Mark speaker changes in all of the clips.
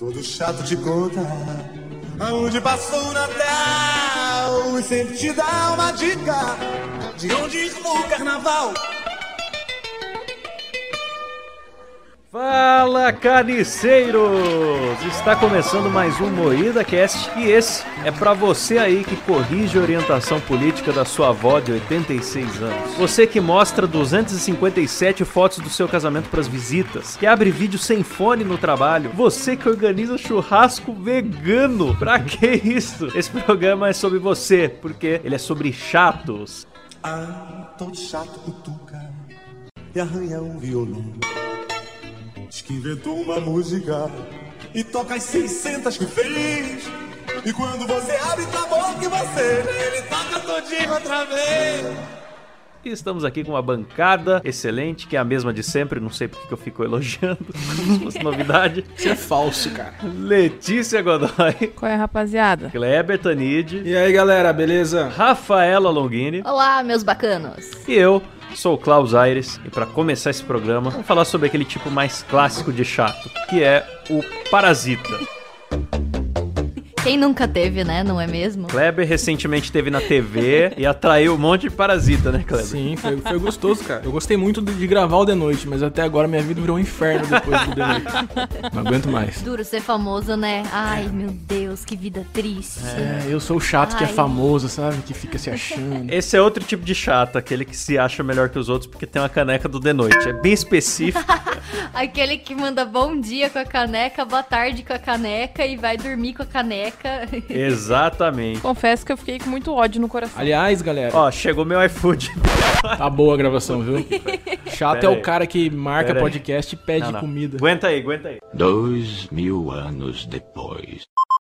Speaker 1: Todo chato te conta aonde passou o Natal e sempre te dá uma dica de onde ir no carnaval.
Speaker 2: Fala carniceiros! Está começando mais um Moída Cast e esse é para você aí que corrige a orientação política da sua avó de 86 anos. Você que mostra 257 fotos do seu casamento para as visitas, que abre vídeo sem fone no trabalho, você que organiza churrasco vegano. Pra que isso? Esse programa é sobre você, porque ele é sobre chatos.
Speaker 1: Ah, todo chato cutuca e arranha um violão. Diz que inventou uma música e toca as 600 que fez. E quando você abre tua boca e você ele toca todinho outra vez.
Speaker 2: E estamos aqui com uma bancada excelente, que é a mesma de sempre, não sei porque que eu fico elogiando, como se fosse novidade.
Speaker 3: Isso é falso, cara.
Speaker 2: Letícia Godoy,
Speaker 4: Qual é, rapaziada?
Speaker 2: Kleber Tanid,
Speaker 3: E aí, galera, beleza?
Speaker 2: Rafaela Longini
Speaker 5: Olá, meus bacanos.
Speaker 2: e eu, sou o Klaus Aires. E para começar esse programa, vamos falar sobre aquele tipo mais clássico de chato, que é o parasita.
Speaker 5: Quem nunca teve, né? Não é mesmo?
Speaker 2: Kleber recentemente teve na TV e atraiu um monte de parasita, né, Kleber?
Speaker 3: Sim, foi, foi gostoso, cara. Eu gostei muito de de gravar o The Noite, mas até agora minha vida virou um inferno depois do The Noite. Não aguento mais.
Speaker 5: Duro ser famoso, né? Ai, meu Deus, que vida triste.
Speaker 3: É, eu sou o chato que é
Speaker 5: Ai.
Speaker 3: famoso, sabe? Que fica se achando.
Speaker 2: Esse é outro tipo de chato, aquele que se acha melhor que os outros porque tem uma caneca do The Noite. É bem específico.
Speaker 5: Aquele que manda bom dia com a caneca, boa tarde com a caneca e vai dormir com a caneca.
Speaker 2: Exatamente.
Speaker 4: Confesso que eu fiquei com muito ódio no coração.
Speaker 3: Aliás, galera,
Speaker 2: Ó, chegou meu iFood.
Speaker 3: tá boa a gravação, viu? Chato
Speaker 2: Pera
Speaker 3: é
Speaker 2: aí.
Speaker 3: o cara que marca
Speaker 2: Pera aí.
Speaker 3: podcast e pede
Speaker 2: Não, não.
Speaker 3: comida.
Speaker 2: Aguenta aí, aguenta aí.
Speaker 6: Dois mil anos depois.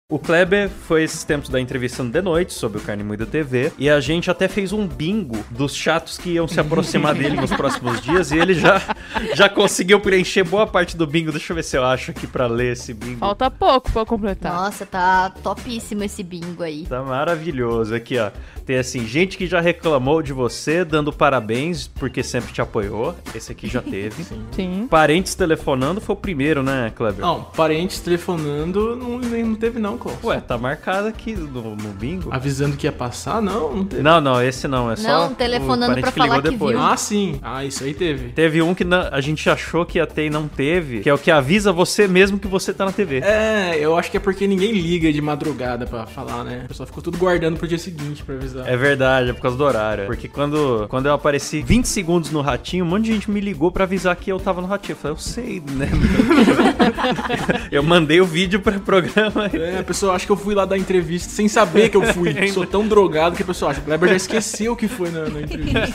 Speaker 2: O Kleber foi esses tempos da entrevista no The Noite sobre o Carne Moída TV e a gente até fez um bingo dos chatos que iam se aproximar dele nos próximos dias e ele já, já conseguiu preencher boa parte do bingo. Deixa eu ver se eu acho aqui pra ler esse bingo.
Speaker 4: Falta pouco pra completar.
Speaker 5: Nossa, tá topíssimo esse bingo aí.
Speaker 2: Tá maravilhoso. Aqui, ó. Tem assim, gente que já reclamou de você, dando parabéns porque sempre te apoiou. Esse aqui já teve.
Speaker 4: Sim.
Speaker 2: Parentes telefonando foi o primeiro, né, Kleber?
Speaker 3: Não, parentes telefonando não, nem- não teve não, Klaus.
Speaker 2: Ué, tá marcado aqui no, no bingo.
Speaker 3: Avisando que ia passar? Não, não teve.
Speaker 2: Não, não, esse não. É só.
Speaker 5: Não,
Speaker 2: o
Speaker 5: telefonando
Speaker 2: parente
Speaker 5: pra
Speaker 2: que ligou
Speaker 5: falar que
Speaker 2: depois.
Speaker 5: viu.
Speaker 3: Ah, sim. Ah, isso aí teve.
Speaker 2: Teve um que não- a gente achou que ia ter e não teve, que é o que avisa você mesmo que você tá na TV.
Speaker 3: É, eu acho que é porque ninguém liga de madrugada pra falar, né? O pessoal ficou tudo guardando pro dia seguinte pra avisar.
Speaker 2: É verdade, é por causa do horário. Porque quando, quando eu apareci 20 segundos no ratinho, um monte de gente me ligou pra avisar que eu tava no ratinho. Eu falei, eu sei, né? eu mandei o vídeo pro programa.
Speaker 3: É, pessoa acha que eu fui lá dar entrevista sem saber que eu fui. Sou tão drogado que a pessoa acha. O Kleber já esqueceu que foi na, na entrevista.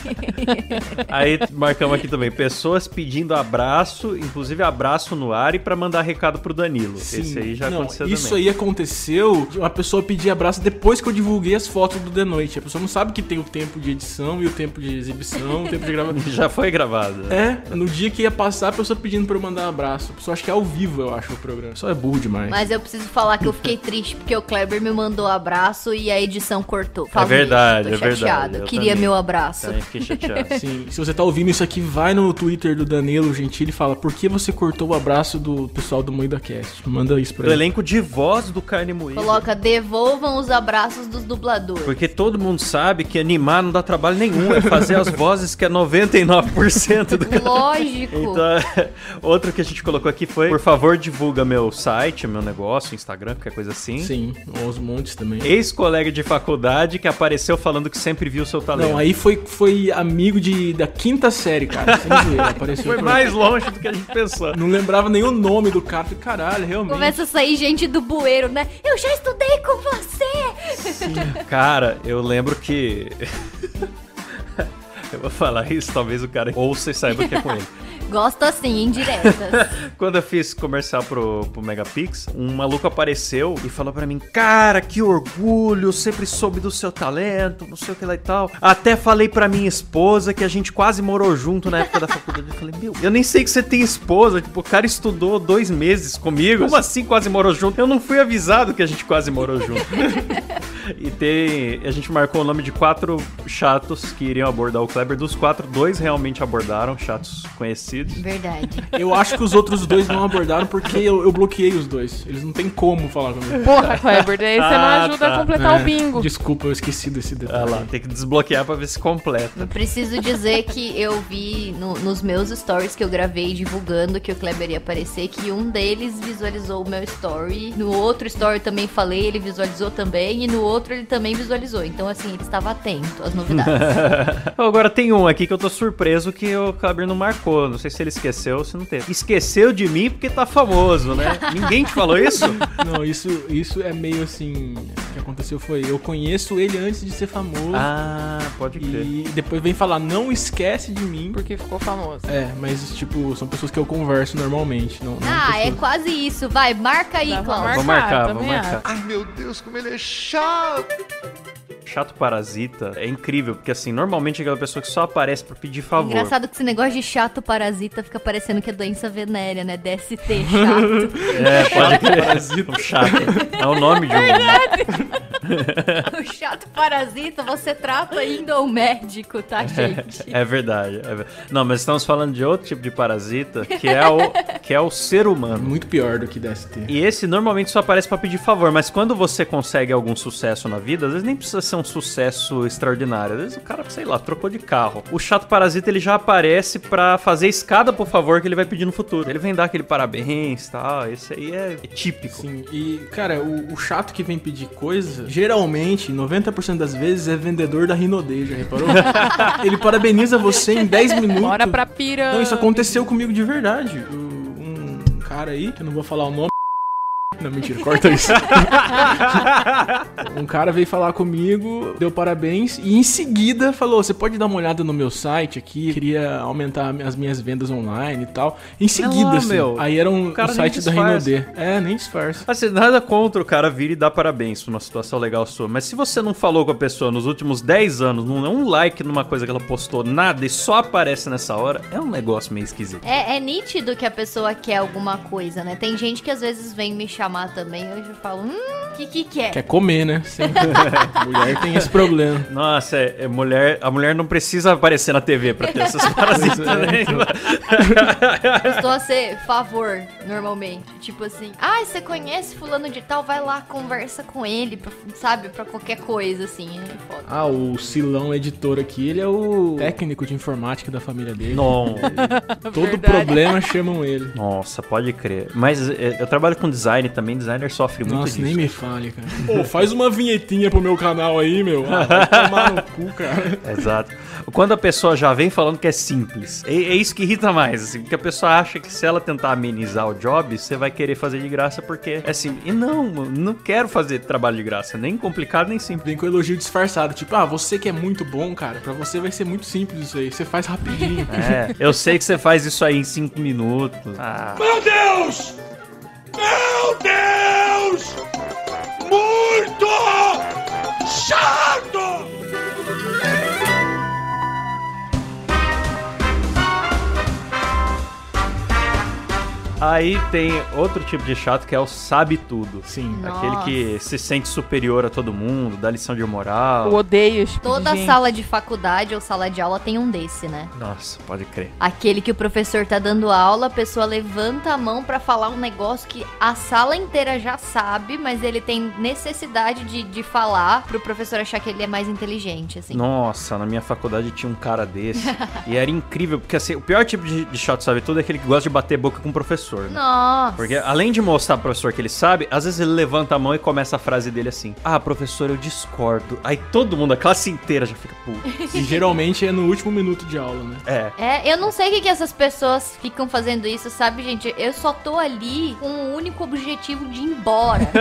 Speaker 2: Aí marcamos aqui também, pessoas pedindo abraço, inclusive abraço no ar e pra mandar recado pro Danilo. Esse aí já
Speaker 3: Não,
Speaker 2: aconteceu
Speaker 3: Isso
Speaker 2: também.
Speaker 3: aí aconteceu de uma pessoa pedir abraço depois que eu divulguei as fotos do The Noite. A pessoa não sabe que tem o tempo de edição e o tempo de exibição, o tempo de gravação.
Speaker 2: Já foi gravado.
Speaker 3: É, no dia que ia passar, a pessoa pedindo pra eu mandar um abraço. A pessoa acha que é ao vivo, eu acho, o programa. Só é burro demais.
Speaker 5: Mas eu preciso falar que eu fiquei triste porque o Kleber me mandou abraço e a edição cortou. Falo
Speaker 2: verdade,
Speaker 5: isso, tô
Speaker 2: é verdade.
Speaker 5: chateada.
Speaker 2: Eu
Speaker 5: Queria
Speaker 2: também.
Speaker 5: meu abraço.
Speaker 2: Também fiquei chateado.
Speaker 3: Sim, se você tá ouvindo isso aqui, vai no Twitter do Danilo Gentili e fala por que você cortou o abraço do pessoal do Moída Cast. Manda isso pra
Speaker 2: Do
Speaker 3: ele.
Speaker 2: elenco de voz do Carne Moída.
Speaker 5: Coloca, devolvam os abraços dos dubladores.
Speaker 2: Porque todo mundo sabe que animar não dá trabalho nenhum, é fazer as vozes que é 99% do.
Speaker 5: Lógico.
Speaker 2: Então, outro que a gente colocou aqui foi, por favor, divulga meu site, meu negócio, Instagram, qualquer coisa assim.
Speaker 3: Sim, aos montes também.
Speaker 2: Ex-colega de faculdade que apareceu falando que sempre viu seu talento.
Speaker 3: Não, aí foi, foi amigo de, da quinta série, cara. Sem zoeira, apareceu
Speaker 2: Foi mais longe do que a gente pensou.
Speaker 3: Não lembrava nem o nome do cara. Falei, caralho, realmente.
Speaker 5: Começa a sair gente do bueiro, né? Eu já estudei com você!
Speaker 2: Cara, eu lembro que. eu vou falar isso, talvez o cara ouça e saiba que é com ele.
Speaker 5: Gosto assim, indiretas.
Speaker 2: Quando eu fiz comercial pro, pro Megapix, um maluco apareceu e falou pra mim: Cara, que orgulho, eu sempre soube do seu talento, não sei o que lá e tal. Até falei pra minha esposa que a gente quase morou junto na época da faculdade. Eu falei: Meu, eu nem sei que você tem esposa. Tipo, o cara estudou dois meses comigo. Como assim quase morou junto? Eu não fui avisado que a gente quase morou junto. E tem. A gente marcou o nome de quatro chatos que iriam abordar o Kleber. Dos quatro, dois realmente abordaram, chatos conhecidos. Vídeos.
Speaker 5: Verdade.
Speaker 3: Eu acho que os outros dois não abordaram porque eu, eu bloqueei os dois. Eles não tem como falar comigo.
Speaker 4: Porra, Kleber, daí você não
Speaker 2: Ah,
Speaker 4: ajuda
Speaker 2: tá.
Speaker 4: a completar
Speaker 3: É,
Speaker 4: o bingo.
Speaker 3: Desculpa, eu esqueci desse
Speaker 2: Olha
Speaker 3: detalhe.
Speaker 2: lá, tem que desbloquear pra ver se completa.
Speaker 5: Eu preciso dizer que eu vi no- nos meus stories que eu gravei divulgando que o Kleber ia aparecer, que um deles visualizou o meu story. No outro story também falei, ele visualizou também. E no outro ele também visualizou. Então, assim, ele estava atento às novidades.
Speaker 2: Agora tem um aqui que eu tô surpreso que o Kleber não marcou. Não sei se ele esqueceu ou se não teve. Esqueceu de mim porque tá famoso, né? Ninguém te falou isso?
Speaker 3: Não, isso, isso é meio assim. O que aconteceu foi: eu conheço ele antes de ser famoso.
Speaker 2: Ah, pode crer.
Speaker 3: E depois vem falar, não esquece de mim.
Speaker 4: Porque ficou famoso.
Speaker 3: É, mas tipo, são pessoas que eu converso normalmente. Não, não
Speaker 5: ah, é
Speaker 3: pessoas-
Speaker 5: quase isso. Vai, marca aí, Cláudio.
Speaker 2: Vou marcar, vou marcar.
Speaker 1: Ai meu Deus, como ele é chato!
Speaker 2: Chato parasita é incrível, porque assim, normalmente é aquela pessoa que só aparece pra pedir favor.
Speaker 5: Engraçado que esse negócio de chato parasita fica parecendo que é doença venérea, né? DST, chato.
Speaker 2: É, pode crer. Parasita. Um chato. É o nome de um.
Speaker 5: o chato parasita, você trata indo ao médico, tá, gente?
Speaker 2: É verdade, é Não, mas estamos falando de outro tipo de parasita, que é o, que é o ser humano.
Speaker 3: Muito pior do que DST.
Speaker 2: E esse normalmente só aparece pra pedir favor, mas quando você consegue algum sucesso na vida, às vezes nem precisa ser um sucesso extraordinário. Às vezes o cara, sei lá, trocou de carro. O chato parasita ele já aparece pra fazer escada por favor que ele vai pedir no futuro. Ele vem dar aquele parabéns e tal. Esse aí é típico.
Speaker 3: Sim, e, cara, o, o chato que vem pedir coisa, geralmente, 90% das vezes, é vendedor da Rinodê, já reparou? Ele parabeniza você em 10 minutos.
Speaker 4: Bora pra pirâmide.
Speaker 3: Não, isso aconteceu comigo de verdade. Um cara aí, que eu não vou falar o nome. Não, mentira, corta isso. um cara veio falar comigo, deu parabéns e em seguida falou: Você pode dar uma olhada no meu site aqui? Queria aumentar as minhas vendas online e tal. Em seguida,
Speaker 2: lá,
Speaker 3: assim.
Speaker 2: meu.
Speaker 3: Aí era um
Speaker 2: O cara
Speaker 3: o
Speaker 2: nem
Speaker 3: site da. Rinodê. É, nem disfarça.
Speaker 2: Assim, nada contra o cara vir e dar parabéns pra uma situação legal sua. Mas se você não falou com a pessoa nos últimos 10 anos, não é um like numa coisa que ela postou, nada, e só aparece nessa hora, é um negócio meio esquisito.
Speaker 5: É, é nítido que a pessoa quer alguma coisa, né? Tem gente que às vezes vem me chamar também, eu já falo, hum, o que que quer?
Speaker 3: Quer comer, né? Mulher tem esse problema.
Speaker 2: Nossa, é, é mulher, a mulher não precisa aparecer na TV pra ter essas parasitas, né?
Speaker 5: Costuma ser favor, normalmente. Tipo assim, ah, você conhece fulano de tal? Vai lá, conversa com ele, pra- sabe? Pra qualquer coisa, assim. É foda.
Speaker 3: Ah, o Silão editor aqui, ele é o técnico de informática da família dele.
Speaker 2: Não.
Speaker 3: Todo
Speaker 4: Verdade.
Speaker 3: problema chamam ele.
Speaker 2: Nossa, pode crer. Mas é, eu trabalho com design também, designer sofre muito
Speaker 3: Nossa,
Speaker 2: disso.
Speaker 3: nem me fale, cara. Pô, faz uma vinhetinha pro meu canal aí, meu. Ah, vai tomar no cu, cara.
Speaker 2: Exato. Quando a pessoa já vem falando que é simples, é, é isso que irrita mais, assim, porque a pessoa acha que se ela tentar amenizar o job, você vai querer fazer de graça porque é simples. E não, mano, não quero fazer trabalho de graça, nem complicado nem simples.
Speaker 3: Vem com elogio disfarçado. Tipo, ah, você que é muito bom, cara, pra você vai ser muito simples isso aí. Você faz rapidinho.
Speaker 2: É, eu sei que você faz isso aí em 5 minutos. Ah,
Speaker 1: Meu Deus! Meu Deus! Muito chato!
Speaker 2: Aí tem outro tipo de chato que é o sabe tudo.
Speaker 3: Sim.
Speaker 2: Aquele
Speaker 5: Nossa.
Speaker 2: que se sente superior a todo mundo, dá lição de moral.
Speaker 4: Eu odeio esse tipo de
Speaker 5: Toda
Speaker 4: gente.
Speaker 5: sala de faculdade ou sala de aula tem um desse, né?
Speaker 2: Nossa, pode crer.
Speaker 5: Aquele que o professor tá dando aula, a pessoa levanta a mão pra falar um negócio que a sala inteira já sabe, mas ele tem necessidade de, de falar pro professor achar que ele é mais inteligente, assim.
Speaker 2: Nossa, na minha faculdade tinha um cara desse. e era incrível, porque assim, o pior tipo de, de chato sabe tudo é aquele que gosta de bater boca com o professor. Né?
Speaker 5: Nossa.
Speaker 2: Porque além de mostrar pro professor que ele sabe, às vezes ele levanta a mão e começa a frase dele assim: Ah, professor, eu discordo. Aí todo mundo, a classe inteira já fica puto.
Speaker 3: E geralmente é no último minuto de aula, né?
Speaker 2: É.
Speaker 5: É, eu não sei o que, que essas pessoas ficam fazendo isso, sabe, gente? Eu só tô ali com o único objetivo de ir embora.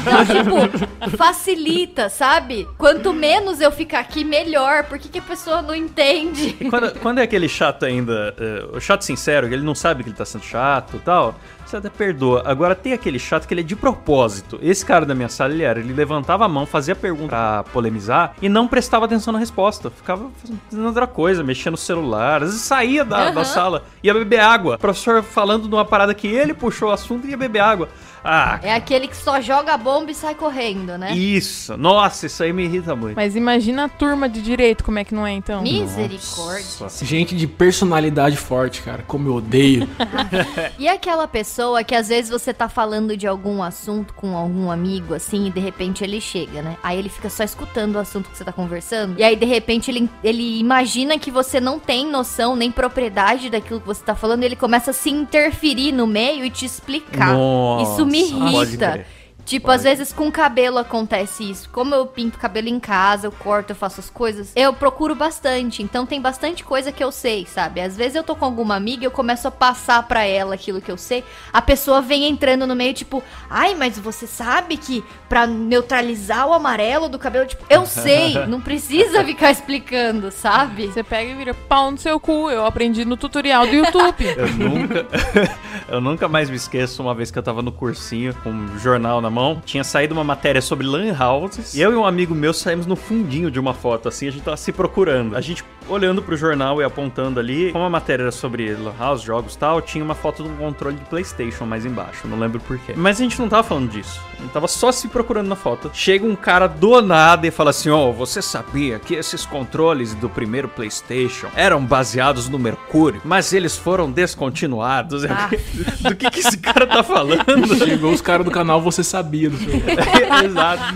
Speaker 5: então, tipo, facilita, sabe? Quanto menos eu ficar aqui, melhor. Por que, que a pessoa não entende?
Speaker 2: E quando, quando é aquele chato ainda, eh, o chato sincero, que ele não sabe que ele tá sendo chato tal, você até perdoa. Agora tem aquele chato que ele é de propósito. Esse cara da minha sala, ele era, ele levantava a mão, fazia pergunta pra polemizar e não prestava atenção na resposta. Ficava fazendo outra coisa, mexendo no celular. Às vezes saía da, da sala, ia beber água. O professor falando de uma parada que ele puxou o assunto e ia beber água. Ah,
Speaker 5: É aquele que só joga a bomba e sai correndo, né?
Speaker 2: isso. Nossa, isso aí me irrita muito.
Speaker 4: Mas imagina a turma de direito, como é que não é então?
Speaker 5: Misericórdia.
Speaker 2: Nossa.
Speaker 3: Gente de personalidade forte, cara. Como eu odeio.
Speaker 5: E aquela pessoa que às vezes você tá falando de algum assunto com algum amigo, assim, e de repente ele chega, né? Aí ele fica só escutando o assunto que você tá conversando. E aí, de repente, ele, ele imagina que você não tem noção nem propriedade daquilo que você tá falando. E ele começa a se interferir no meio e te explicar.
Speaker 2: Nossa,
Speaker 5: Isso me irrita. Tipo, às vezes com cabelo acontece isso. Como eu pinto cabelo em casa, eu corto, eu faço as coisas, eu procuro bastante. Então tem bastante coisa que eu sei, sabe? Às vezes eu tô com alguma amiga e eu começo a passar pra ela aquilo que eu sei. A pessoa vem entrando no meio, tipo, ai, mas você sabe que pra neutralizar o amarelo do cabelo, tipo, eu sei, não precisa ficar explicando, sabe?
Speaker 4: Você pega e vira pau no seu cu. Eu aprendi no tutorial do YouTube.
Speaker 2: Eu nunca, eu nunca mais me esqueço uma vez que eu tava no cursinho com um jornal na mão. Tinha saído uma matéria sobre lan houses. E eu e um amigo meu saímos no fundinho de uma foto, assim, a gente tava se procurando. A gente olhando pro jornal e apontando ali. Como a matéria era sobre lan house, jogos e tal, tinha uma foto de um controle de PlayStation mais embaixo. Não lembro porquê. Mas a gente não tava falando disso. A gente tava só se procurando na foto. Chega um cara do nada e fala assim: Ó, você sabia que esses controles do primeiro PlayStation eram baseados no Mercúrio, mas eles foram descontinuados?
Speaker 5: Ah.
Speaker 2: Do que, que esse cara tá falando?
Speaker 3: Chegou os caras do canal, você sabia do seu.
Speaker 2: Exato.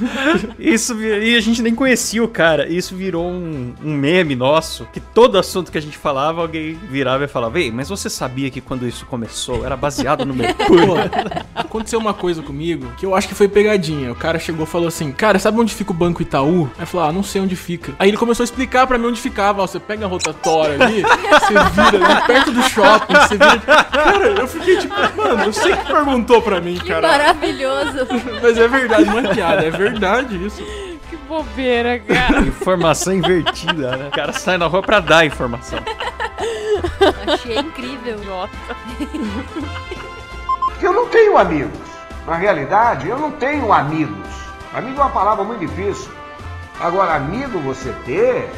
Speaker 2: Isso, e a gente nem conhecia o cara. Isso virou um, um meme nosso, que todo assunto que a gente falava, alguém virava e falava, ei, mas você sabia que quando isso começou era baseado no Mercúrio?
Speaker 3: Pô, aconteceu uma coisa comigo que eu acho que foi pegadinha. O cara chegou e falou assim: Cara, sabe onde fica o Banco Itaú? Aí falou: Ah, não sei onde fica. Aí ele começou a explicar pra mim onde ficava. Ó, você pega a rotatória ali, você vira ali perto do shopping, você vira. Cara, eu fiquei tipo, mano, eu sei que perguntou pra mim,
Speaker 5: Que
Speaker 3: cara.
Speaker 5: maravilhoso.
Speaker 3: Mas é verdade, não é piada, é verdade isso.
Speaker 4: que bobeira, cara.
Speaker 2: Informação invertida, né? O cara sai na rua pra dar informação.
Speaker 5: Achei incrível.
Speaker 7: Porque eu não tenho amigos. Na realidade, eu não tenho amigos. Amigo é uma palavra muito difícil. Agora, amigo você ter.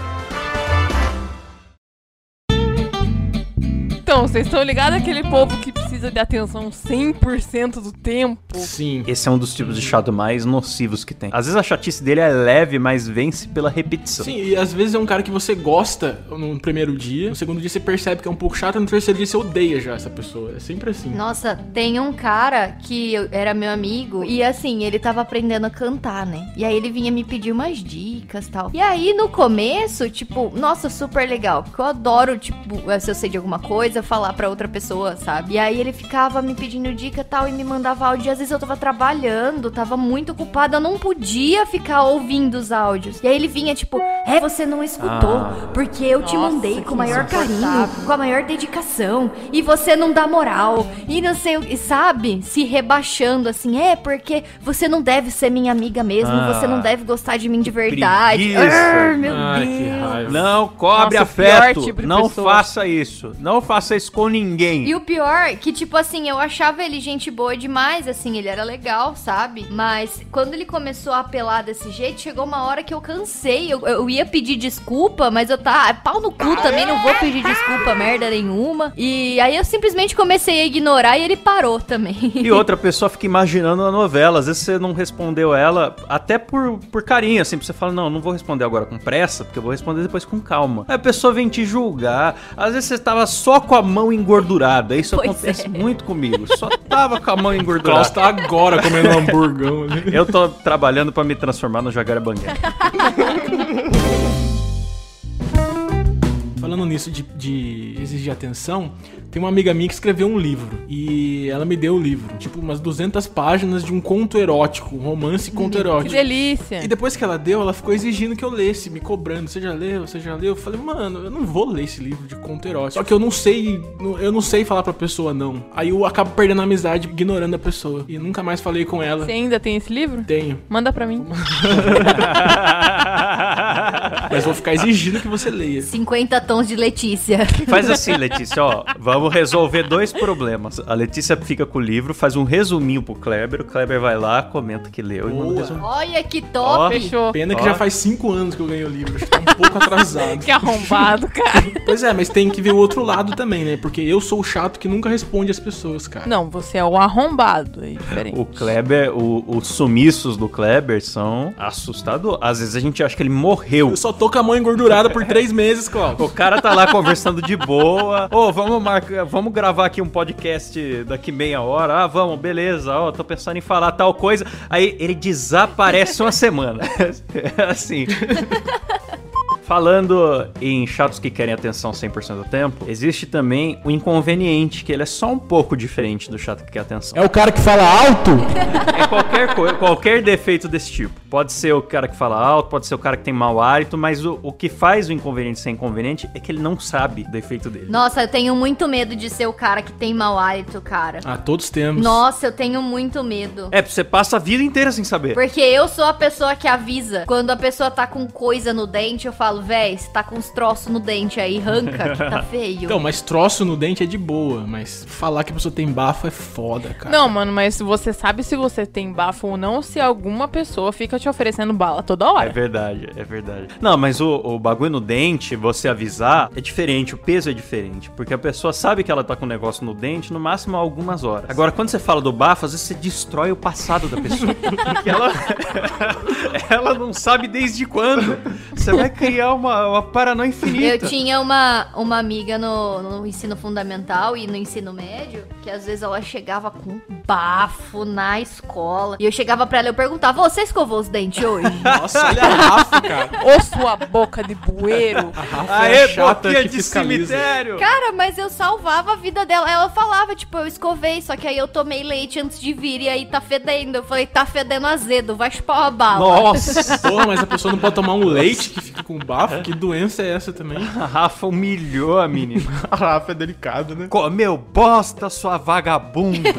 Speaker 4: Então, vocês estão ligados àquele povo que precisa de atenção 100% do tempo?
Speaker 3: Sim.
Speaker 2: Esse é um dos tipos de chato mais nocivos que tem. Às vezes a chatice dele é leve, mas vence pela repetição.
Speaker 3: Sim, e às vezes é um cara que você gosta no primeiro dia, no segundo dia você percebe que é um pouco chato, e no terceiro dia você odeia já essa pessoa. É sempre assim.
Speaker 5: Nossa, tem um cara que era meu amigo e assim, ele tava aprendendo a cantar, né? E aí ele vinha me pedir umas dicas e tal. E aí no começo, tipo, nossa, super legal, porque eu adoro, tipo, se eu sei de alguma coisa, falar pra outra pessoa, sabe? E aí ele ficava me pedindo dica e tal e me mandava áudio. E às vezes eu tava trabalhando, tava muito ocupada, eu não podia ficar ouvindo os áudios. E aí ele vinha, tipo, é, você não escutou,
Speaker 2: Ah.
Speaker 5: porque eu te
Speaker 4: Nossa,
Speaker 5: mandei
Speaker 4: que
Speaker 5: com o maior carinho, com a maior dedicação e você não dá moral e não sei o que, sabe? Se rebaixando assim, é porque você não deve ser minha amiga mesmo,
Speaker 2: Ah,
Speaker 5: você não deve gostar de mim de verdade. Arr, meu
Speaker 3: Ai, que
Speaker 5: Deus.
Speaker 2: Não cobre
Speaker 4: Nossa,
Speaker 2: afeto.
Speaker 4: tipo
Speaker 2: não
Speaker 4: pessoa.
Speaker 2: faça isso. Não faça isso com ninguém.
Speaker 5: E o pior, que tipo assim, eu achava ele gente boa demais, assim, ele era legal, sabe? Mas quando ele começou a apelar desse jeito, chegou uma hora que eu cansei. Eu, eu ia pedir desculpa, mas eu tá pau no cu também, não vou pedir desculpa, merda nenhuma. E aí eu simplesmente comecei a ignorar e ele parou também.
Speaker 2: E outra pessoa fica imaginando a novela. Às vezes você não respondeu ela, até por, por carinho, assim. Você fala, não, não vou responder agora com pressa, porque eu vou responder depois com calma. Aí a pessoa vem te julgar. Às vezes você tava só com a mão engordurada. Isso
Speaker 5: Pois
Speaker 2: acontece muito comigo. Só tava com a mão
Speaker 3: O Klaus
Speaker 2: engordurada.
Speaker 3: tá agora comendo um hamburgão ali.
Speaker 2: Eu tô trabalhando pra me transformar no Jaguarabanguera.
Speaker 3: Falando nisso de, de exigir atenção, tem uma amiga minha que escreveu um livro. E ela me deu o livro. Tipo, umas 200 páginas de um conto erótico. Um romance conto
Speaker 4: Que
Speaker 3: erótico.
Speaker 4: delícia.
Speaker 3: E depois que ela deu, ela ficou exigindo que eu lesse, me cobrando. Você já leu? Você já leu? Eu falei, mano, eu não vou ler esse livro de conto erótico. Só que eu não sei, eu não sei falar pra pessoa não. Aí eu acabo perdendo a amizade, ignorando a pessoa. E nunca mais falei com ela.
Speaker 4: Você ainda tem esse livro?
Speaker 3: Tenho.
Speaker 4: Manda pra mim.
Speaker 3: Mas vou ficar exigindo que você leia.
Speaker 5: 50 tons de Letícia.
Speaker 2: Faz assim, Letícia, ó. Vamos resolver dois problemas. A Letícia fica com o livro, faz um resuminho pro Kleber. O Kleber vai lá, comenta que leu e manda um
Speaker 3: Boa.
Speaker 2: resumo.
Speaker 5: Olha que top!
Speaker 4: Fechou.
Speaker 3: Pena que
Speaker 2: Ó.
Speaker 3: já faz cinco anos que eu ganhei o livro. Acho que tá um pouco atrasado.
Speaker 4: Que arrombado, cara.
Speaker 3: Pois é, mas tem que ver o outro lado também, né? Porque eu sou o chato que nunca responde as pessoas, cara.
Speaker 4: Não, você é o arrombado. É diferente.
Speaker 2: O Kleber, o- os sumiços do Kleber são assustadores. Às vezes a gente acha que ele morreu.
Speaker 3: Eu só tô com a mão engordurada por três meses, Cláudio.
Speaker 2: O cara tá lá conversando de boa. Ô, vamos marcar, vamos gravar aqui um podcast daqui meia hora. Ah, vamos, beleza. Ó, tô pensando em falar tal coisa. Aí ele desaparece uma semana. assim. Falando em chatos que querem atenção 100% do tempo, existe também o inconveniente, que ele é só um pouco diferente do chato que quer atenção.
Speaker 3: É o cara que fala alto?
Speaker 2: É qualquer coisa, qualquer defeito desse tipo. Pode ser o cara que fala alto, pode ser o cara que tem mau hálito, mas o, o que faz o inconveniente ser inconveniente é que ele não sabe o defeito dele.
Speaker 5: Nossa, eu tenho muito medo de ser o cara que tem mau hálito, cara.
Speaker 3: Ah, todos temos.
Speaker 5: Nossa, eu tenho muito medo.
Speaker 2: É, você passa a vida inteira sem saber.
Speaker 5: Porque eu sou a pessoa que avisa. Quando a pessoa tá com coisa no dente, eu falo, véi, você tá com uns troços no dente aí, arranca, que tá feio.
Speaker 3: Então, mas troço no dente é de boa, mas falar que a pessoa tem bafo é foda, cara.
Speaker 4: Não, mano, mas você sabe se você tem bafo ou não se alguma pessoa fica te oferecendo bala toda
Speaker 2: É
Speaker 4: hora.
Speaker 2: verdade, é verdade. Não, mas o, o bagulho no dente, você avisar, é diferente, o peso é diferente. Porque a pessoa sabe que ela tá com um negócio no dente, no máximo algumas horas. Agora, quando você fala do bafo, às vezes você destrói o passado da pessoa. Porque ela, ela não sabe desde quando. Você vai criar uma, uma paranoia
Speaker 5: Eu
Speaker 2: infinita.
Speaker 5: tinha uma, uma amiga no, no ensino fundamental e no ensino médio, que às vezes ela chegava com bafo na escola. E eu chegava pra ela e eu perguntava, você escovou os dentes hoje?
Speaker 3: Nossa, olha a Rafa, cara.
Speaker 4: Ô sua boca de bueiro.
Speaker 3: A Rafa é
Speaker 2: Aê,
Speaker 3: a chata que
Speaker 2: de
Speaker 3: fiscaliza.
Speaker 2: cemitério!
Speaker 5: Cara, mas eu salvava a vida dela. Ela falava, tipo, eu escovei, só que aí eu tomei leite antes de vir e aí tá fedendo. Eu falei, tá fedendo azedo, vai chupar uma bala.
Speaker 2: Nossa!
Speaker 3: Porra, mas a pessoa não pode tomar um leite que fica com bafo? Que doença é essa também?
Speaker 2: A Rafa humilhou a menina.
Speaker 3: A Rafa é delicada, né?
Speaker 2: Comeu bosta, sua vagabunda.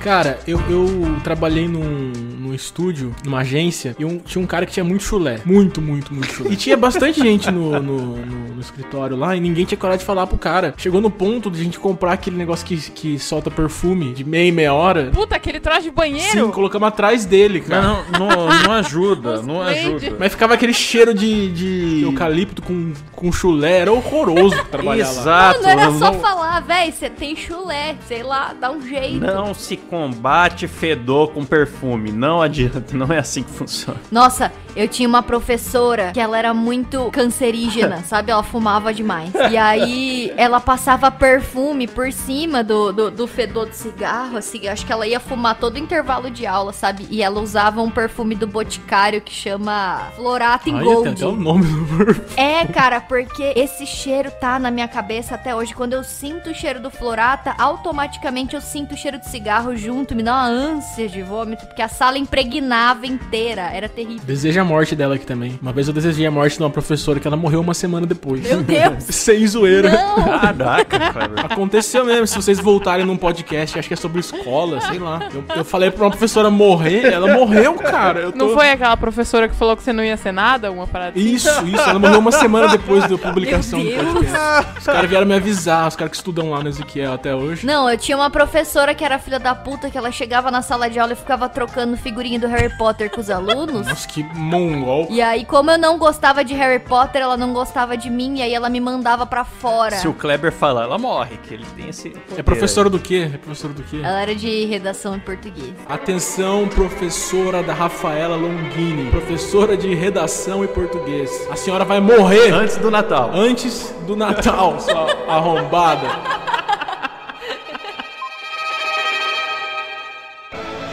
Speaker 3: Cara, eu, eu trabalhei num, num estúdio, numa agência, e um- tinha um cara que tinha muito chulé. Muito, muito, muito chulé. E tinha bastante gente no, no, no- no escritório lá, e ninguém tinha coragem de falar pro cara. Chegou no ponto de a gente comprar aquele negócio que, que solta perfume de meia e meia hora.
Speaker 4: Puta, aquele traje de banheiro.
Speaker 3: Sim, colocamos atrás dele, cara.
Speaker 2: não, não, não ajuda,
Speaker 4: não ajuda.
Speaker 3: Mas ficava aquele cheiro de, de eucalipto com, com chulé, era horroroso trabalhar lá.
Speaker 2: Exato.
Speaker 5: Mano, era só
Speaker 2: não,
Speaker 5: falar, véi, você tem chulé, sei lá, dá um jeito.
Speaker 2: não se combate fedor com perfume. Não adianta, não é assim que funciona.
Speaker 5: Nossa, eu tinha uma professora que ela era muito cancerígena, sabe? Ela fumava demais. E aí ela passava perfume por cima do, do, do fedor de cigarro, assim. Acho que ela ia fumar todo o intervalo de aula, sabe? E ela usava um perfume do Boticário que chama Florata em Gold.
Speaker 3: tem até o nome do perfume.
Speaker 5: É, cara, porque esse cheiro tá na minha cabeça até hoje. Quando eu sinto o cheiro do Florata, automaticamente eu sinto o cheiro de cigarro junto. Me dá uma ânsia de vômito, porque a sala impregnava inteira. Era terrível.
Speaker 3: Deseja a morte dela aqui também. Uma vez eu desejei a morte de uma professora que ela morreu uma semana depois.
Speaker 5: Meu Deus!
Speaker 3: Sem zoeira.
Speaker 5: Não!
Speaker 2: Caraca.
Speaker 3: Aconteceu mesmo, se vocês voltarem num podcast, acho que é sobre escola, sei lá. Eu, eu falei pra uma professora morrer, ela morreu, cara. Eu tô...
Speaker 4: Não foi aquela professora que falou que você não ia ser nada? Uma parada assim?
Speaker 3: Isso, isso. Ela morreu uma semana depois da publicação do
Speaker 5: Meu Deus.
Speaker 3: podcast. Os caras vieram me avisar, os caras que estudam lá no Ezequiel até hoje.
Speaker 5: Não, eu tinha uma professora que era filha da puta, que ela chegava na sala de aula e ficava trocando figurinha do Harry Potter com os alunos.
Speaker 3: Nossa, que mongol.
Speaker 5: E aí, como eu não gostava de Harry Potter, ela não gostava de mim, e aí ela me mandava pra fora.
Speaker 2: Se o Kleber falar, ela morre, que ele tem esse. poder
Speaker 3: É professora do quê? É professora do quê?
Speaker 5: Ela era de redação em português.
Speaker 3: Atenção, professora da Rafaela Longini, professora de redação e português. A senhora vai morrer.
Speaker 2: Antes do Natal.
Speaker 3: antes do Natal, sua arrombada.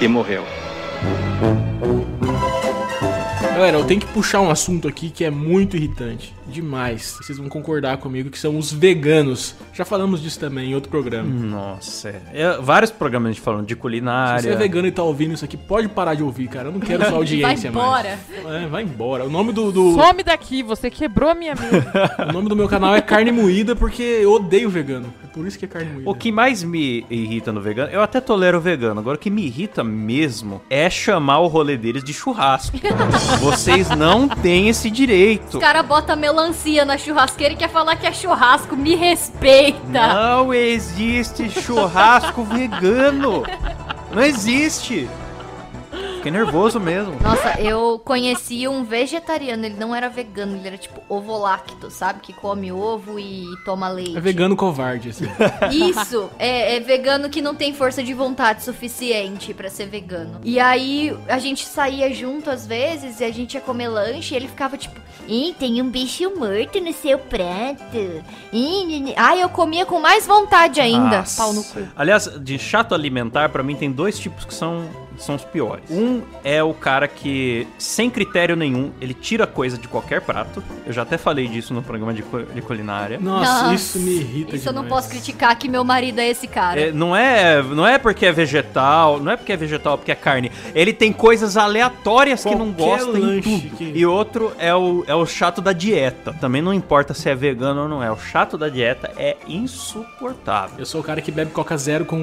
Speaker 6: E morreu.
Speaker 3: Galera, eu tenho que puxar um assunto aqui que é muito irritante. Demais. Vocês vão concordar comigo que são os veganos. Já falamos disso também em outro programa.
Speaker 2: Nossa, é. É, vários programas a gente falando de
Speaker 3: Se
Speaker 2: culinária.
Speaker 3: você é vegano e tá ouvindo isso aqui, pode parar de ouvir, cara. Eu não quero sua audiência
Speaker 5: Vai embora.
Speaker 3: mais. É, vai embora. O nome do, do-
Speaker 4: Some daqui, você quebrou a minha mesa.
Speaker 3: o nome do meu canal é Carne Moída porque eu odeio vegano. Por isso que é carne moída.
Speaker 2: O que mais me irrita no vegano, eu até tolero o vegano, agora o que me irrita mesmo é chamar o rolê deles de churrasco. Vocês não têm esse direito.
Speaker 5: Os caras botam melancia na churrasqueira e quer falar que é churrasco. Me respeita.
Speaker 2: Não existe churrasco vegano. Não existe. Fiquei nervoso mesmo.
Speaker 5: Nossa, eu conheci um vegetariano, ele não era vegano, ele era tipo ovolacto, sabe? Que come ovo e toma leite.
Speaker 3: É vegano covarde, assim.
Speaker 5: Isso, é, é vegano que não tem força de vontade suficiente pra ser vegano. E aí a gente saía junto às vezes e a gente ia comer lanche e ele ficava tipo, Ih, tem um bicho morto no seu prato. Ih, nhe, nhe." Ai, eu comia com mais vontade ainda.
Speaker 2: Nossa.
Speaker 5: Pau no cu.
Speaker 2: Aliás, de chato alimentar, pra mim tem dois tipos que são, são os piores. Um é o cara que, sem critério nenhum, ele tira coisa de qualquer prato. Eu já até falei disso no programa de, de culinária.
Speaker 3: Nossa,
Speaker 5: Nossa,
Speaker 3: isso me irrita
Speaker 5: Isso eu não
Speaker 3: demais.
Speaker 5: posso criticar que meu marido é esse cara.
Speaker 2: É, não é, não é porque é vegetal, não é porque é vegetal, porque é carne. Ele tem coisas aleatórias que não
Speaker 3: Qualquer
Speaker 2: gosta em tudo.
Speaker 3: que-
Speaker 2: E outro é o, é o chato da dieta. Também não importa se é vegano ou não é. O chato da dieta é insuportável.
Speaker 3: Eu sou o cara que bebe Coca Zero com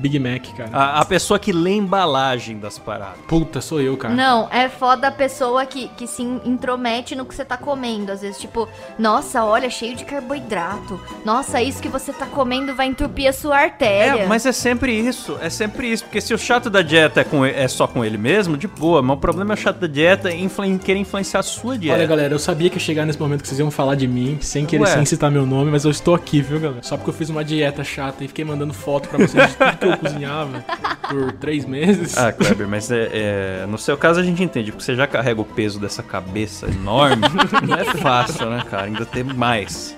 Speaker 3: Big Mac, cara.
Speaker 2: A, a pessoa que lê a embalagem das paradas.
Speaker 3: Puta, sou eu, cara.
Speaker 5: Não, é foda a pessoa que, que se intromete no que você tá comendo. Às vezes, tipo, nossa, olha, cheio de carboidrato. Nossa, isso que você tá comendo vai entupir a sua artéria.
Speaker 2: É, mas é sempre isso, é sempre isso. Porque se o chato da dieta é, com, é só com ele mesmo, de boa. Mas o problema é o chato da dieta em influ- querer influenciar a sua dieta.
Speaker 3: Olha, galera, eu sabia que ia chegar nesse momento que vocês iam falar de mim, sem querer,
Speaker 2: Ué.
Speaker 3: sem citar meu nome, mas eu estou aqui, viu, galera? Só porque eu fiz uma dieta chata e fiquei mandando foto pra vocês de tudo que eu cozinhava por três meses.
Speaker 2: Ah, Kleber, mas é, é- no seu caso a gente entende, porque você já carrega o peso dessa cabeça enorme. não é fácil, né, cara? Ainda ter mais.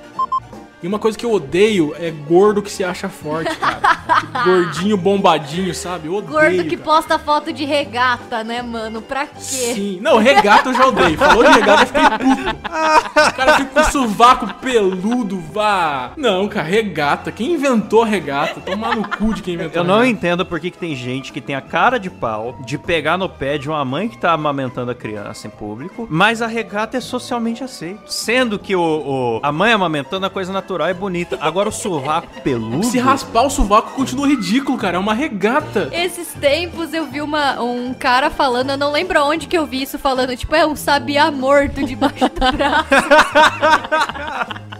Speaker 3: E uma coisa que eu odeio é gordo que se acha forte, cara. Tipo, Gordinho bombadinho, sabe? Eu odeio.
Speaker 5: Gordo que
Speaker 3: cara.
Speaker 5: posta foto de regata, né, mano? Pra quê?
Speaker 3: Sim. Não, regata eu já odeio. Falou de regata, eu fiquei puto. O cara fica com o sovaco peludo, vá. Não, cara, regata. Quem inventou a regata? Tomar no cu de quem inventou
Speaker 2: Eu
Speaker 3: a
Speaker 2: não
Speaker 3: regata.
Speaker 2: entendo por que, que tem gente que tem a cara de pau de pegar no pé de uma mãe que tá amamentando a criança em público, mas a regata é socialmente aceita. Sendo que o, o- a mãe amamentando a coisa natural é bonita. Agora o sovaco peludo.
Speaker 3: Se raspar o sovaco continua ridículo, cara. É uma regata.
Speaker 5: Esses tempos eu vi uma, um cara falando, eu não lembro onde que eu vi isso falando, tipo, é um sabiá morto debaixo do braço.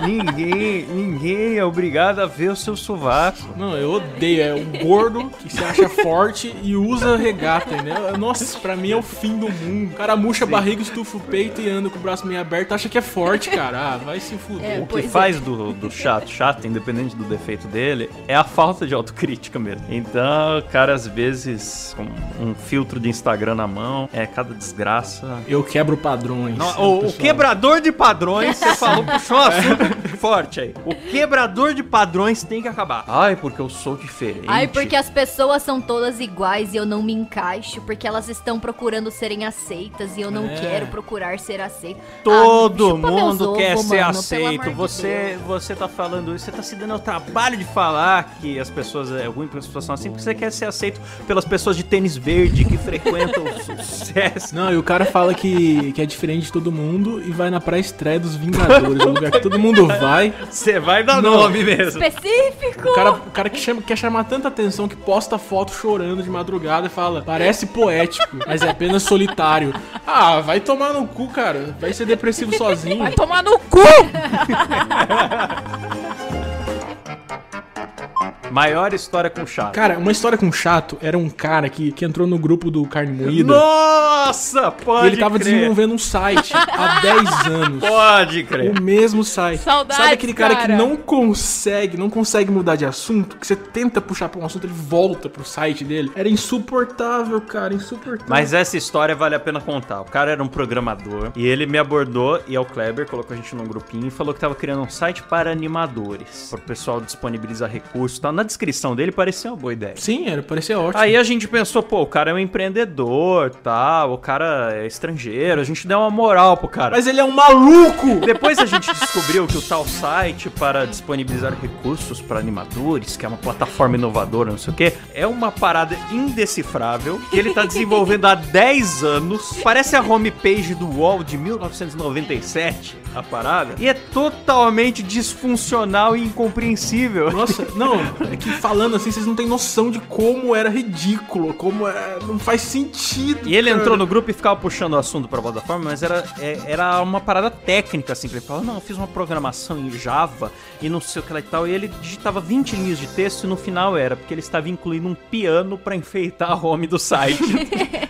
Speaker 2: Ninguém, ninguém é obrigado a ver o seu sovaco.
Speaker 3: Não, eu odeio. É o gordo que se acha forte e usa regata, entendeu? Nossa, pra mim é o fim do mundo. O cara murcha a barriga, estufa o peito e anda com o braço meio aberto, acha que é forte, cara. Ah, vai se fuder.
Speaker 5: É,
Speaker 2: O que
Speaker 5: é.
Speaker 2: faz do, do chato, chato, independente do defeito dele, é a falta de autocrítica mesmo. Então, o cara, às vezes, com um filtro de Instagram na mão, é cada desgraça.
Speaker 3: Eu quebro padrões.
Speaker 2: No-
Speaker 3: né,
Speaker 2: o, o quebrador de padrões, você falou, puxou um assunto forte aí. O quebrador de padrões tem que acabar. Ai, porque eu sou diferente.
Speaker 5: Ai, porque as pessoas são todas iguais e eu não me encaixo, porque elas estão procurando serem aceitas e eu não
Speaker 3: É.
Speaker 5: quero procurar ser aceita.
Speaker 2: Todo
Speaker 5: Ah, chupa meus
Speaker 2: mundo
Speaker 5: ovos,
Speaker 2: quer ser
Speaker 5: mano, pelo
Speaker 2: aceito.
Speaker 5: amor de
Speaker 2: Você, você tá falando isso, você tá se dando o trabalho de falar que as pessoas é ruim porque as pessoas são assim, porque você quer ser aceito pelas pessoas de tênis verde que frequentam o sucesso.
Speaker 3: Não, e o cara fala que, que é diferente de todo mundo e vai na pré-estreia dos Vingadores, um lugar que todo mundo vai.
Speaker 2: Você vai dar
Speaker 3: Não.
Speaker 2: nome mesmo.
Speaker 5: Específico!
Speaker 3: O cara, o cara que chama- quer chamar tanta atenção que posta foto chorando de madrugada e fala, parece poético, mas é apenas solitário. Ah, vai tomar no cu, cara. Vai ser depressivo sozinho.
Speaker 4: Vai tomar no cu!
Speaker 2: Maior história com chato.
Speaker 3: Cara, uma história com chato era um cara que, que entrou no grupo do Carne Moída.
Speaker 2: Nossa, pode
Speaker 3: e ele tava
Speaker 2: crer.
Speaker 3: desenvolvendo um site há 10 anos.
Speaker 2: Pode crer.
Speaker 3: O mesmo site.
Speaker 4: Saudades,
Speaker 3: Sabe aquele cara, que
Speaker 4: cara.
Speaker 3: não consegue, não consegue mudar de assunto? Que você tenta puxar pra um assunto, ele volta pro site dele. Era insuportável, cara, insuportável.
Speaker 2: Mas essa história vale a pena contar. O cara era um programador e ele me abordou e é o Kleber colocou a gente num grupinho e falou que tava criando um site para animadores, para o pessoal disponibilizar recursos, e tal. na descrição dele parecia uma boa ideia.
Speaker 3: Sim, era, parecia ótimo.
Speaker 2: Aí a gente pensou, pô, o cara é um empreendedor, tal, o cara é estrangeiro, a gente deu uma moral pro cara.
Speaker 3: Mas ele é um maluco!
Speaker 2: Depois a gente descobriu que o tal site para disponibilizar recursos para animadores, que é uma plataforma inovadora, não sei o quê, é uma parada indecifrável que ele tá desenvolvendo há 10 anos. Parece a homepage do UOL de 1997, a parada. E é totalmente disfuncional e incompreensível.
Speaker 3: Nossa, não, é que falando assim, vocês não têm noção de como era ridículo, como é, não faz sentido.
Speaker 2: E ele
Speaker 3: cara.
Speaker 2: entrou no grupo e ficava puxando o assunto pra plataforma, mas era, é- era uma parada técnica, assim, que ele falava, não, eu fiz uma programação em Java e não sei o que lá e tal, e ele digitava 20 linhas de texto e no final era, porque ele estava incluindo um piano pra enfeitar a home do site.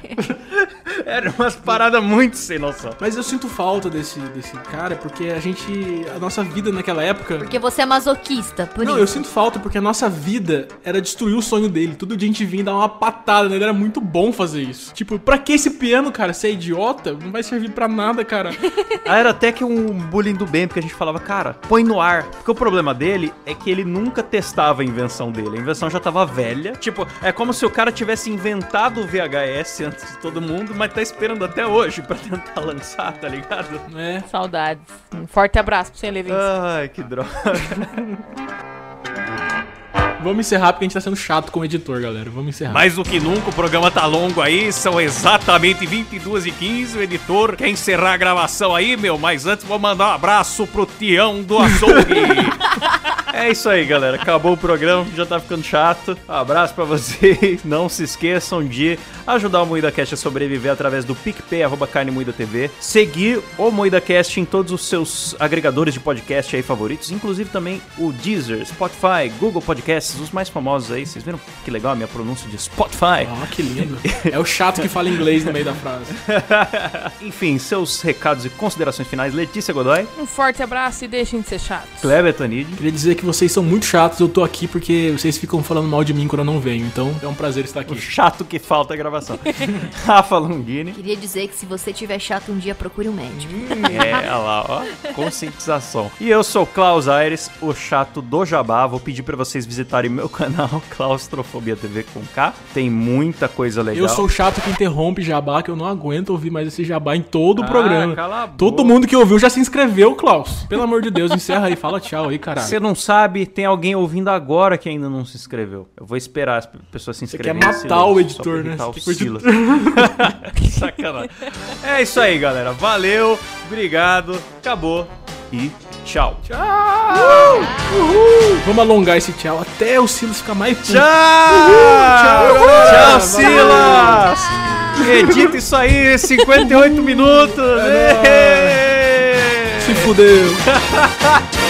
Speaker 2: era umas paradas muito sem noção.
Speaker 3: Mas eu sinto falta desse, desse cara, porque a gente. A nossa vida naquela época.
Speaker 5: Porque você é masoquista, por
Speaker 3: Não,
Speaker 5: isso.
Speaker 3: eu sinto falta porque a nossa vida era destruir o sonho dele. Todo dia a gente vinha dar uma patada nele. Era muito bom fazer isso. Tipo, pra que esse piano, cara? Você é idiota? Não vai servir pra nada, cara.
Speaker 2: Ah, era até que um bullying do bem, porque a gente falava, cara, põe no ar. Porque o problema dele é que ele nunca testava a invenção dele. A invenção já tava velha. Tipo, é como se o cara tivesse inventado o VHS antes de todo mundo, mas tá esperando até hoje pra tentar lançar, tá ligado?
Speaker 3: É.
Speaker 4: Saudades. Um forte abraço pra você, Levinho.
Speaker 2: Ai, que droga.
Speaker 3: Vamos encerrar porque a gente tá sendo chato como editor, galera. Vamos encerrar.
Speaker 2: Mais do que nunca, o programa tá longo aí, são exatamente 22 e 15 O editor quer encerrar a gravação aí, meu, mas antes vou mandar um abraço pro Tião do Açougue. é isso aí, galera. Acabou o programa, já tá ficando chato. Um abraço pra vocês. Não se esqueçam de ajudar o Moída Cast a sobreviver através do PicPay, arroba Carne Moída TV. Seguir o Moída Cast em todos os seus agregadores de podcast aí favoritos, inclusive também o Deezer, Spotify, Google Podcasts, os mais famosos aí. Vocês viram que legal a minha pronúncia de Spotify?
Speaker 3: Ah, que lindo. É o chato que fala inglês no meio da frase.
Speaker 2: Enfim, seus recados e considerações finais, Letícia Godoy,
Speaker 4: Um forte abraço e deixem de ser chatos.
Speaker 2: Kleber Tanid.
Speaker 3: Queria dizer que vocês são muito chatos. Eu tô aqui porque vocês ficam falando mal de mim quando eu não venho. Então é um prazer estar
Speaker 2: O
Speaker 3: aqui.
Speaker 2: chato que falta a gravação. Rafa Longini.
Speaker 5: Queria dizer que se você tiver chato um dia, procure um médico.
Speaker 2: É, olha lá, ó. Conscientização. E eu sou Klaus Aires, o chato do Jabá. Vou pedir pra vocês visitarem meu canal, Claustrofobia TV com K. Tem muita coisa legal.
Speaker 3: Eu sou o chato que interrompe jabá, que eu não aguento ouvir mais esse jabá em todo o
Speaker 2: Ah,
Speaker 3: programa.
Speaker 2: cala a
Speaker 3: Todo mundo que ouviu já se inscreveu, Klaus. Pelo amor de Deus, encerra aí, fala tchau aí, caralho.
Speaker 2: Você não sabe, tem alguém ouvindo agora que ainda não se inscreveu. Eu vou esperar as pessoas se
Speaker 3: Você
Speaker 2: inscreverem.
Speaker 3: quer
Speaker 2: em
Speaker 3: matar o editor, né? Você
Speaker 2: o
Speaker 3: quer o
Speaker 2: Silas. Sacanagem. É isso aí, galera. Valeu, obrigado, acabou e tchau.
Speaker 3: Vamos alongar esse tchau até o Silas ficar mais puto.
Speaker 2: Tchau!
Speaker 3: Tchau, galera.
Speaker 2: Tchau, Silas! Edita isso aí, 58 minutos!
Speaker 3: É! Se fudeu.